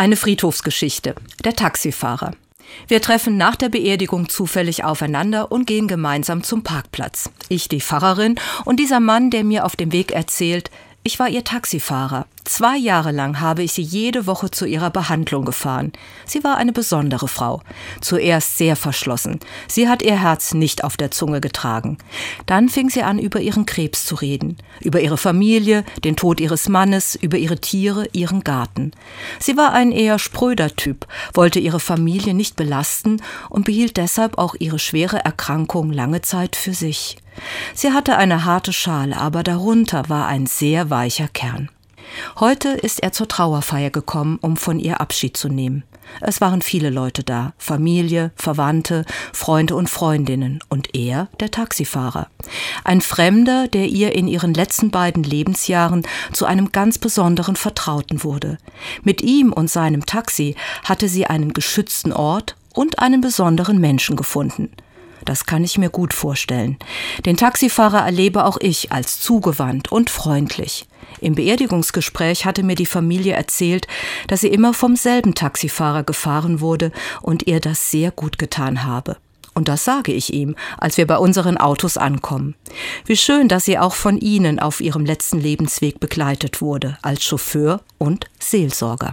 Eine Friedhofsgeschichte. Der Taxifahrer. Wir treffen nach der Beerdigung zufällig aufeinander und gehen gemeinsam zum Parkplatz. Ich, die Pfarrerin, und dieser Mann, der mir auf dem Weg erzählt, ich war ihr Taxifahrer. Zwei Jahre lang habe ich sie jede Woche zu ihrer Behandlung gefahren. Sie war eine besondere Frau. Zuerst sehr verschlossen. Sie hat ihr Herz nicht auf der Zunge getragen. Dann fing sie an, über ihren Krebs zu reden. Über ihre Familie, den Tod ihres Mannes, über ihre Tiere, ihren Garten. Sie war ein eher spröder Typ, wollte ihre Familie nicht belasten und behielt deshalb auch ihre schwere Erkrankung lange Zeit für sich. Sie hatte eine harte Schale, aber darunter war ein sehr weicher Kern. Heute ist er zur Trauerfeier gekommen, um von ihr Abschied zu nehmen. Es waren viele Leute da, Familie, Verwandte, Freunde und Freundinnen und er, der Taxifahrer. Ein Fremder, der ihr in ihren letzten beiden Lebensjahren zu einem ganz besonderen Vertrauten wurde. Mit ihm und seinem Taxi hatte sie einen geschützten Ort und einen besonderen Menschen gefunden. Das kann ich mir gut vorstellen. Den Taxifahrer erlebe auch ich als zugewandt und freundlich. Im Beerdigungsgespräch hatte mir die Familie erzählt, dass sie immer vom selben Taxifahrer gefahren wurde und ihr das sehr gut getan habe. Und das sage ich ihm, als wir bei unseren Autos ankommen. Wie schön, dass sie auch von Ihnen auf Ihrem letzten Lebensweg begleitet wurde, als Chauffeur und Seelsorger.